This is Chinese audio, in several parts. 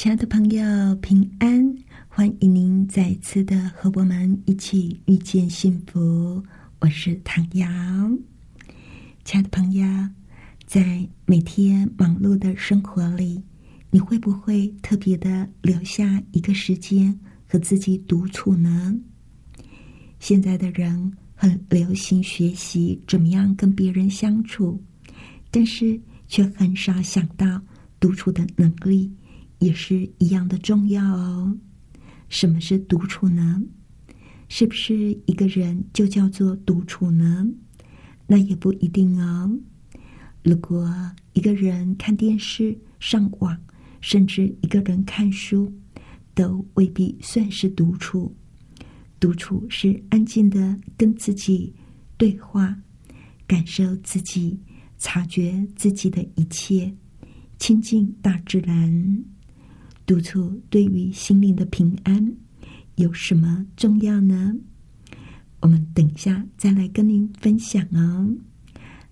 亲爱的朋友，平安！欢迎您再次的和我们一起遇见幸福。我是唐瑶，亲爱的朋友。在每天忙碌的生活里，你会不会特别的留下一个时间和自己独处呢？现在的人很流行学习怎么样跟别人相处，但是却很少想到独处的能力也是一样的重要哦。什么是独处呢？是不是一个人就叫做独处呢？那也不一定哦。如果一个人看电视、上网，甚至一个人看书，都未必算是独处。独处是安静的跟自己对话，感受自己，察觉自己的一切，亲近大自然。督促对于心灵的平安有什么重要呢？我们等一下再来跟您分享哦。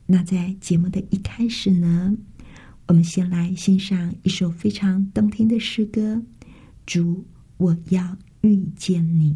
那在节目的一开始呢，我们先来欣赏一首非常动听的诗歌《主，我要遇见你》。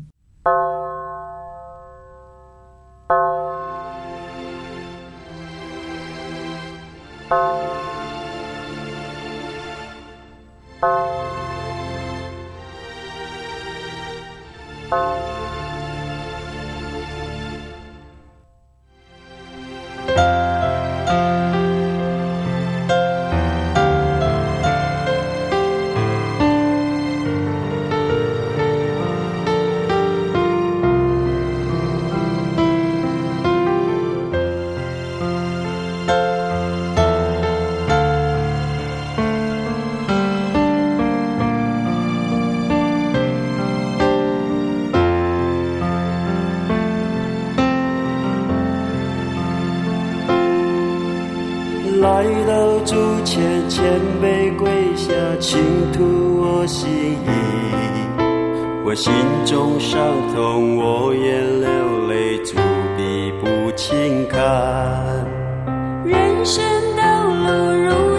来到主前，谦卑跪下，倾吐我心意。我心中伤痛，我眼流泪，主笔不轻看。人生道路如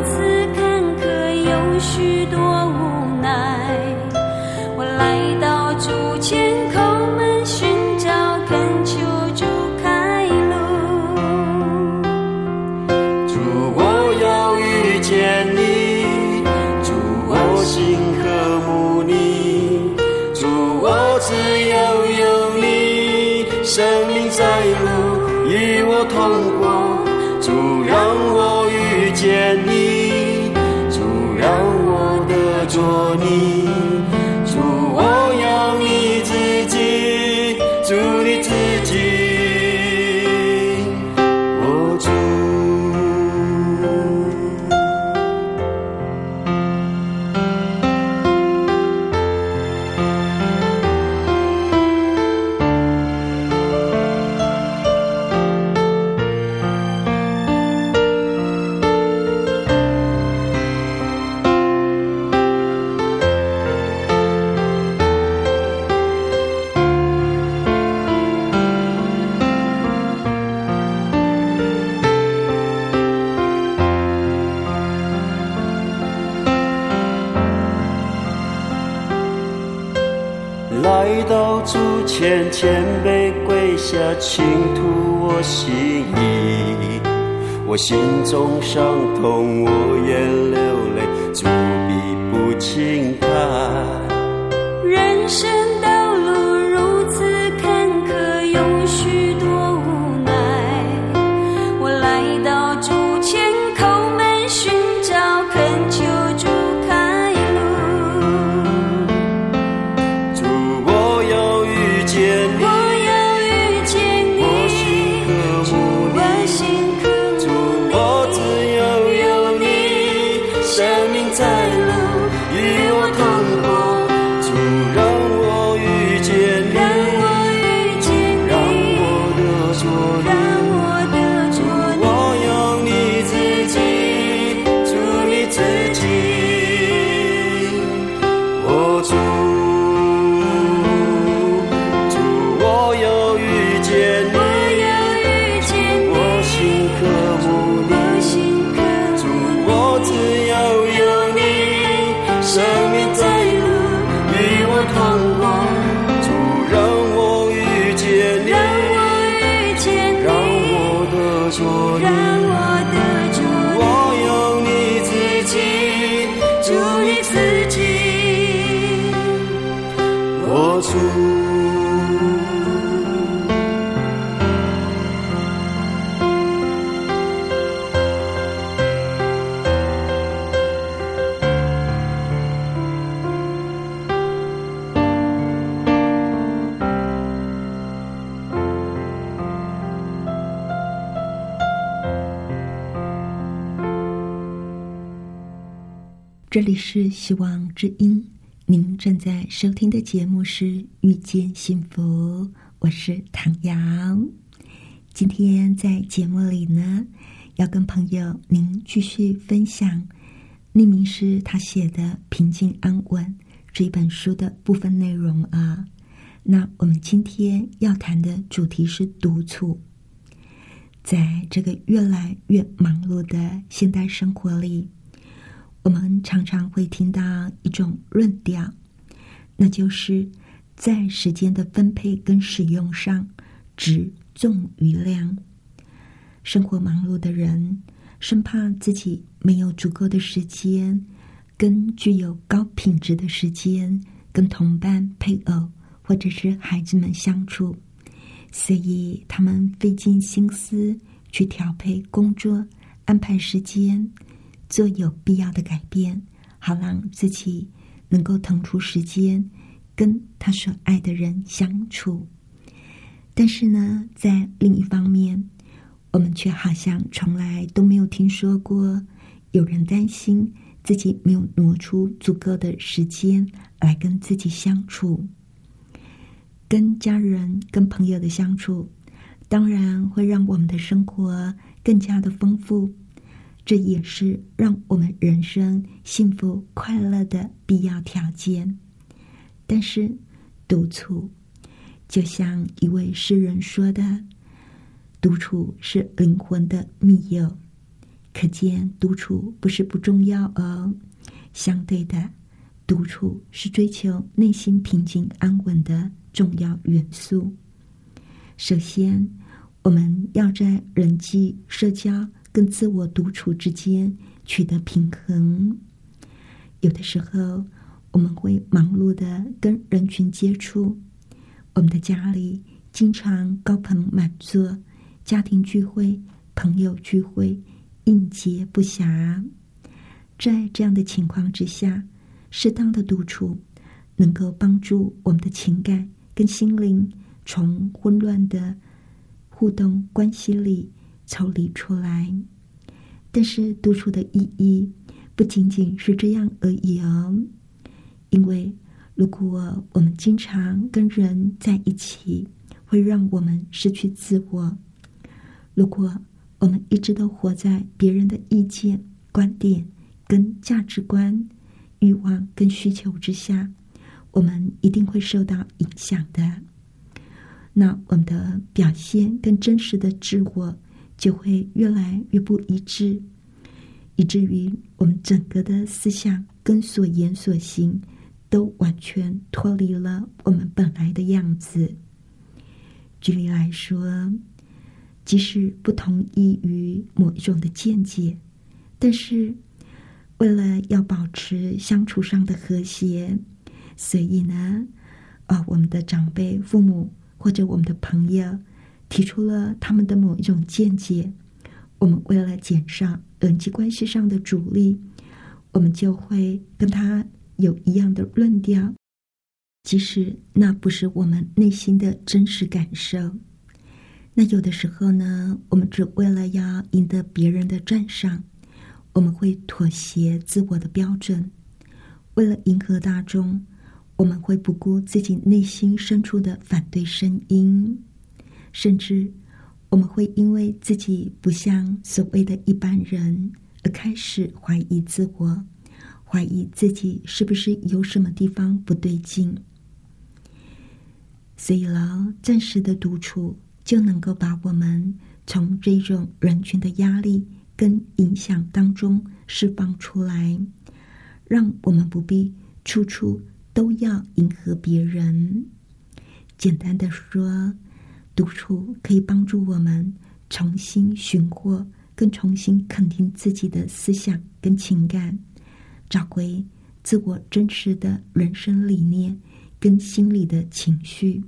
伤痛，我也流泪，主必不轻看。人生是希望之音，您正在收听的节目是《遇见幸福》，我是唐瑶。今天在节目里呢，要跟朋友您继续分享匿名师他写的《平静安稳》这一本书的部分内容啊。那我们今天要谈的主题是独处，在这个越来越忙碌的现代生活里。我们常常会听到一种论调，那就是在时间的分配跟使用上，只重于量。生活忙碌的人，生怕自己没有足够的时间，跟具有高品质的时间，跟同伴、配偶或者是孩子们相处，所以他们费尽心思去调配工作，安排时间。做有必要的改变，好让自己能够腾出时间跟他所爱的人相处。但是呢，在另一方面，我们却好像从来都没有听说过有人担心自己没有挪出足够的时间来跟自己相处。跟家人、跟朋友的相处，当然会让我们的生活更加的丰富。这也是让我们人生幸福快乐的必要条件。但是，独处就像一位诗人说的：“独处是灵魂的密友。”可见，独处不是不重要哦。相对的，独处是追求内心平静安稳的重要元素。首先，我们要在人际社交。跟自我独处之间取得平衡，有的时候我们会忙碌的跟人群接触，我们的家里经常高朋满座，家庭聚会、朋友聚会应接不暇。在这样的情况之下，适当的独处能够帮助我们的情感跟心灵从混乱的互动关系里。抽离出来，但是独处的意义不仅仅是这样而已哦。因为如果我们经常跟人在一起，会让我们失去自我；如果我们一直都活在别人的意见、观点跟价值观、欲望跟需求之下，我们一定会受到影响的。那我们的表现跟真实的自我。就会越来越不一致，以至于我们整个的思想跟所言所行都完全脱离了我们本来的样子。举例来说，即使不同意于某一种的见解，但是为了要保持相处上的和谐，所以呢，啊，我们的长辈、父母或者我们的朋友。提出了他们的某一种见解，我们为了减少人际关系上的阻力，我们就会跟他有一样的论调，即使那不是我们内心的真实感受。那有的时候呢，我们只为了要赢得别人的赞赏，我们会妥协自我的标准，为了迎合大众，我们会不顾自己内心深处的反对声音。甚至，我们会因为自己不像所谓的一般人，而开始怀疑自我，怀疑自己是不是有什么地方不对劲。所以了，暂时的独处就能够把我们从这种人群的压力跟影响当中释放出来，让我们不必处处都要迎合别人。简单的说。独处可以帮助我们重新寻获更重新肯定自己的思想跟情感，找回自我真实的人生理念跟心理的情绪。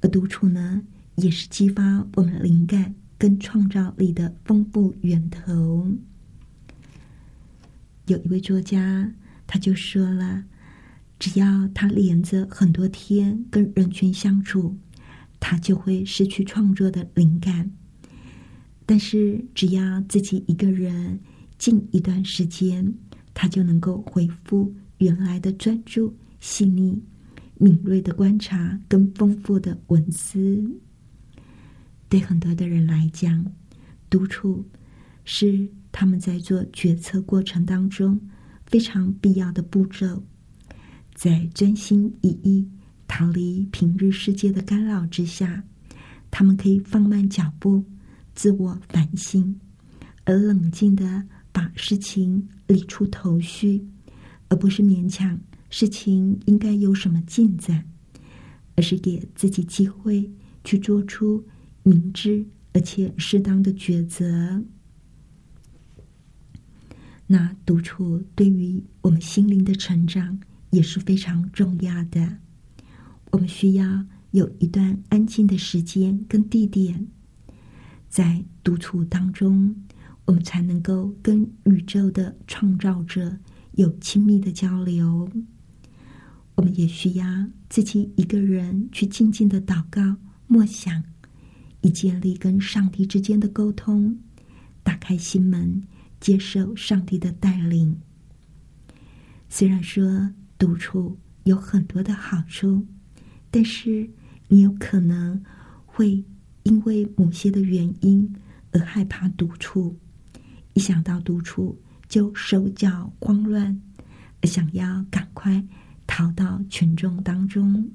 而独处呢，也是激发我们灵感跟创造力的丰富源头。有一位作家，他就说了：“只要他连着很多天跟人群相处，他就会失去创作的灵感。但是只要自己一个人静一段时间，他就能够恢复原来的专注、细腻、敏锐的观察跟丰富的文思。对很多的人来讲，独处是。”他们在做决策过程当中非常必要的步骤，在专心一意、逃离平日世界的干扰之下，他们可以放慢脚步，自我反省，而冷静的把事情理出头绪，而不是勉强事情应该有什么进展，而是给自己机会去做出明智而且适当的抉择。那独处对于我们心灵的成长也是非常重要的。我们需要有一段安静的时间跟地点，在独处当中，我们才能够跟宇宙的创造者有亲密的交流。我们也需要自己一个人去静静的祷告、默想，以建立跟上帝之间的沟通，打开心门。接受上帝的带领。虽然说独处有很多的好处，但是你有可能会因为某些的原因而害怕独处。一想到独处，就手脚慌乱，想要赶快逃到群众当中。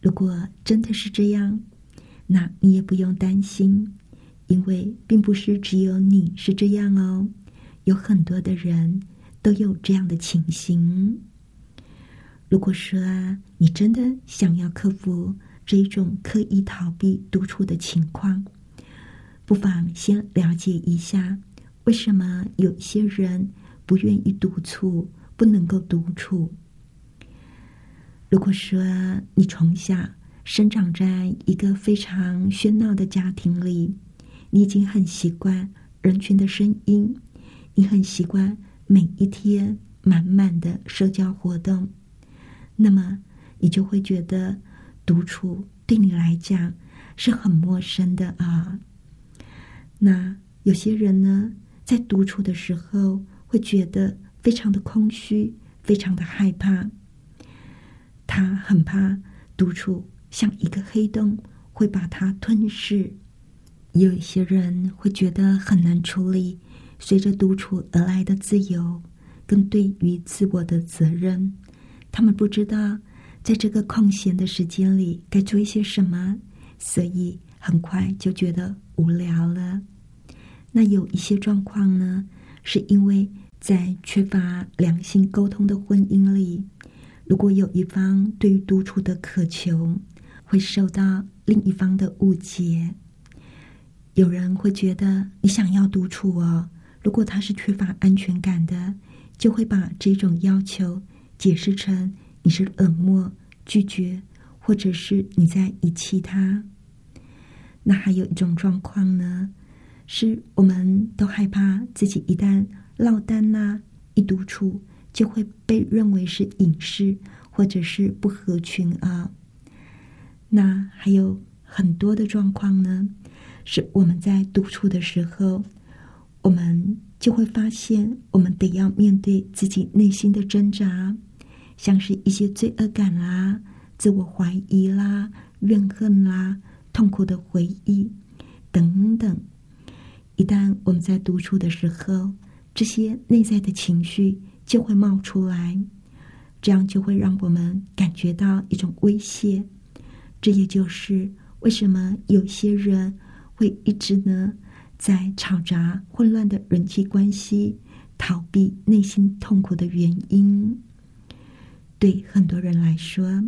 如果真的是这样，那你也不用担心。因为并不是只有你是这样哦，有很多的人都有这样的情形。如果说啊，你真的想要克服这一种刻意逃避独处的情况，不妨先了解一下，为什么有些人不愿意独处，不能够独处。如果说你从小生长在一个非常喧闹的家庭里，你已经很习惯人群的声音，你很习惯每一天满满的社交活动，那么你就会觉得独处对你来讲是很陌生的啊。那有些人呢，在独处的时候会觉得非常的空虚，非常的害怕，他很怕独处像一个黑洞会把他吞噬。有一些人会觉得很难处理随着独处而来的自由，跟对于自我的责任。他们不知道在这个空闲的时间里该做一些什么，所以很快就觉得无聊了。那有一些状况呢，是因为在缺乏良性沟通的婚姻里，如果有一方对于独处的渴求，会受到另一方的误解。有人会觉得你想要独处哦，如果他是缺乏安全感的，就会把这种要求解释成你是冷漠、拒绝，或者是你在遗弃他。那还有一种状况呢，是我们都害怕自己一旦落单呐，一独处就会被认为是隐士，或者是不合群啊。那还有很多的状况呢。是我们在独处的时候，我们就会发现，我们得要面对自己内心的挣扎，像是一些罪恶感啦、自我怀疑啦、怨恨啦、痛苦的回忆等等。一旦我们在独处的时候，这些内在的情绪就会冒出来，这样就会让我们感觉到一种威胁。这也就是为什么有些人。会一直呢，在吵杂混乱的人际关系，逃避内心痛苦的原因。对很多人来说，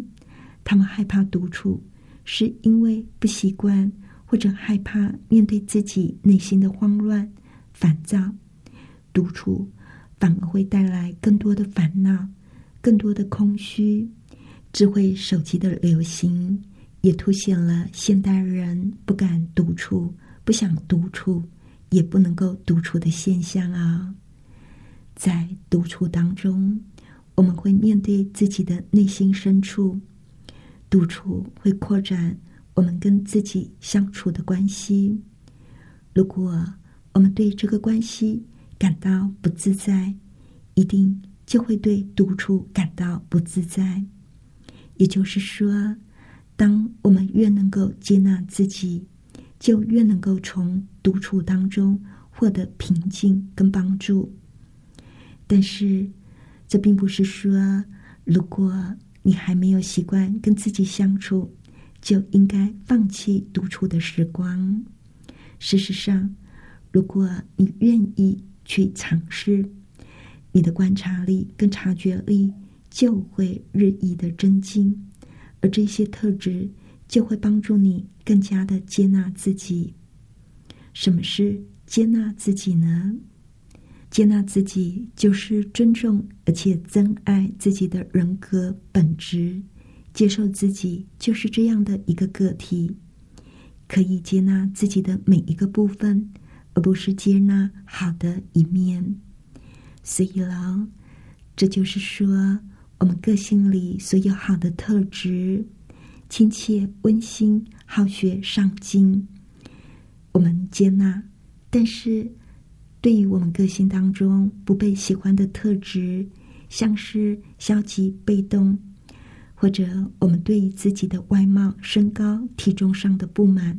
他们害怕独处，是因为不习惯或者害怕面对自己内心的慌乱、烦躁，独处反而会带来更多的烦恼、更多的空虚。智慧手机的流行，也凸显了现代人不敢独处、不想独处、也不能够独处的现象啊！在独处当中，我们会面对自己的内心深处，独处会扩展。我们跟自己相处的关系，如果我们对这个关系感到不自在，一定就会对独处感到不自在。也就是说，当我们越能够接纳自己，就越能够从独处当中获得平静跟帮助。但是，这并不是说，如果你还没有习惯跟自己相处。就应该放弃独处的时光。事实上，如果你愿意去尝试，你的观察力跟察觉力就会日益的增进，而这些特质就会帮助你更加的接纳自己。什么是接纳自己呢？接纳自己就是尊重而且珍爱自己的人格本质。接受自己就是这样的一个个体，可以接纳自己的每一个部分，而不是接纳好的一面。所以了，这就是说，我们个性里所有好的特质，亲切、温馨、好学、上进，我们接纳；但是，对于我们个性当中不被喜欢的特质，像是消极、被动。或者我们对于自己的外貌、身高、体重上的不满，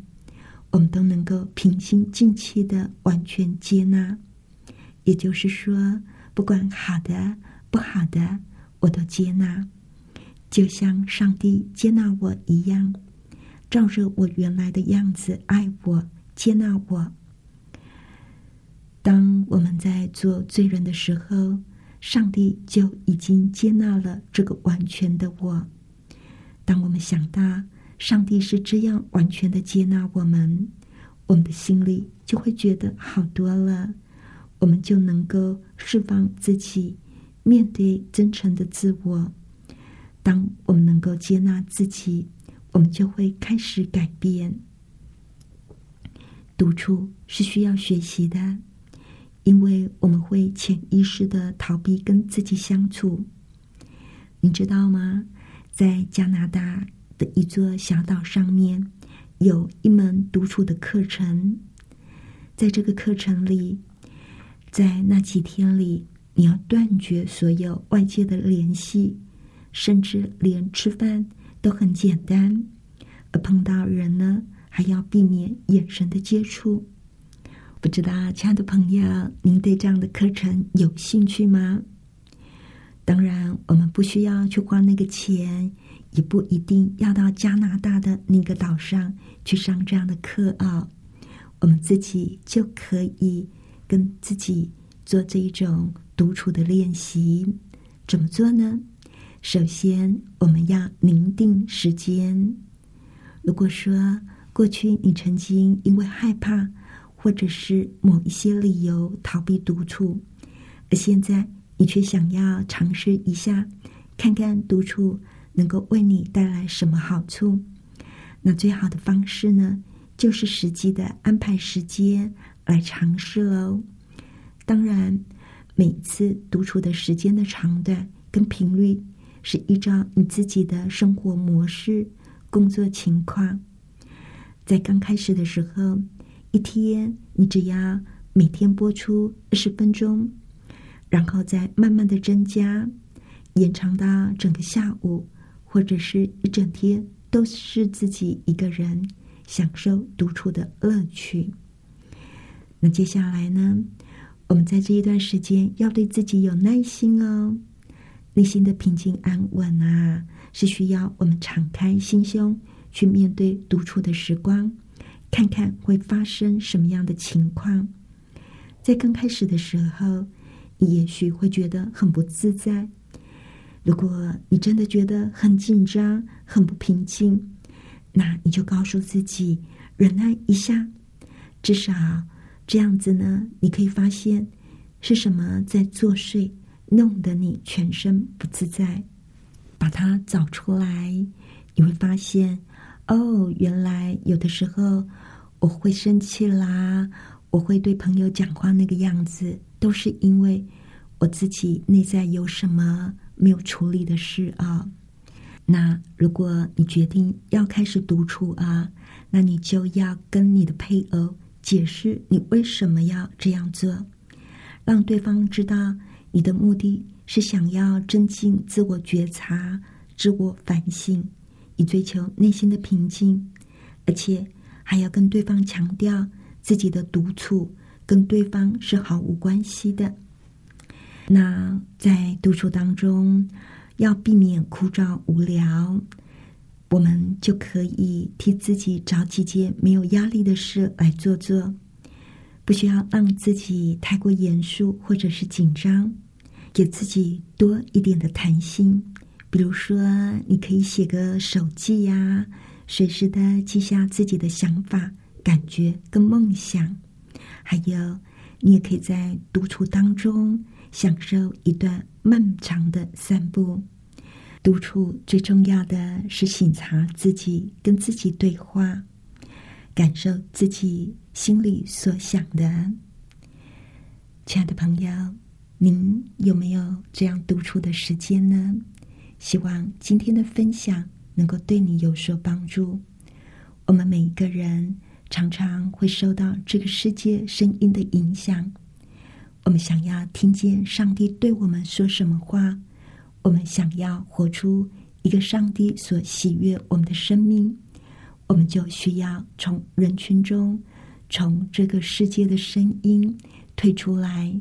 我们都能够平心静气的完全接纳。也就是说，不管好的、不好的，我都接纳，就像上帝接纳我一样，照着我原来的样子爱我、接纳我。当我们在做罪人的时候。上帝就已经接纳了这个完全的我。当我们想到上帝是这样完全的接纳我们，我们的心里就会觉得好多了。我们就能够释放自己，面对真诚的自我。当我们能够接纳自己，我们就会开始改变。独处是需要学习的。因为我们会潜意识的逃避跟自己相处，你知道吗？在加拿大的一座小岛上面，有一门独处的课程。在这个课程里，在那几天里，你要断绝所有外界的联系，甚至连吃饭都很简单。而碰到人呢，还要避免眼神的接触。不知道，亲爱的朋友，您对这样的课程有兴趣吗？当然，我们不需要去花那个钱，也不一定要到加拿大的那个岛上去上这样的课啊。我们自己就可以跟自己做这一种独处的练习。怎么做呢？首先，我们要凝定时间。如果说过去你曾经因为害怕，或者是某一些理由逃避独处，而现在你却想要尝试一下，看看独处能够为你带来什么好处。那最好的方式呢，就是实际的安排时间来尝试喽。当然，每次独处的时间的长短跟频率是依照你自己的生活模式、工作情况。在刚开始的时候。一天，你只要每天播出二十分钟，然后再慢慢的增加，延长到整个下午或者是一整天，都是自己一个人享受独处的乐趣。那接下来呢，我们在这一段时间要对自己有耐心哦，内心的平静安稳啊，是需要我们敞开心胸去面对独处的时光。看看会发生什么样的情况。在刚开始的时候，你也许会觉得很不自在。如果你真的觉得很紧张、很不平静，那你就告诉自己，忍耐一下，至少这样子呢，你可以发现是什么在作祟，弄得你全身不自在。把它找出来，你会发现，哦，原来有的时候我会生气啦，我会对朋友讲话那个样子，都是因为我自己内在有什么没有处理的事啊。那如果你决定要开始独处啊，那你就要跟你的配偶解释你为什么要这样做，让对方知道你的目的。是想要增进自我觉察、自我反省，以追求内心的平静，而且还要跟对方强调自己的独处跟对方是毫无关系的。那在独处当中，要避免枯燥无聊，我们就可以替自己找几件没有压力的事来做做，不需要让自己太过严肃或者是紧张。给自己多一点的弹性，比如说，你可以写个手记呀，随时的记下自己的想法、感觉跟梦想。还有，你也可以在独处当中享受一段漫长的散步。独处最重要的是醒察自己，跟自己对话，感受自己心里所想的。亲爱的朋友。您有没有这样独处的时间呢？希望今天的分享能够对你有所帮助。我们每一个人常常会受到这个世界声音的影响。我们想要听见上帝对我们说什么话，我们想要活出一个上帝所喜悦我们的生命，我们就需要从人群中，从这个世界的声音退出来。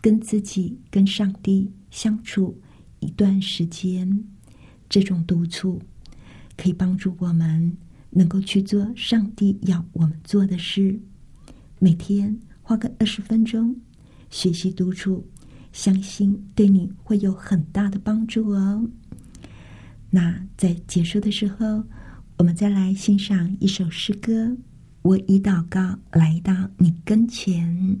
跟自己、跟上帝相处一段时间，这种督促可以帮助我们能够去做上帝要我们做的事。每天花个二十分钟学习独处，相信对你会有很大的帮助哦。那在结束的时候，我们再来欣赏一首诗歌：我以祷告来到你跟前。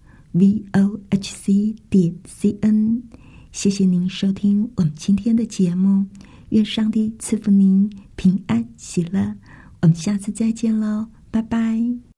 v o h c 点 c n。谢谢您收听我们今天的节目，愿上帝赐福您平安喜乐。我们下次再见喽，拜拜。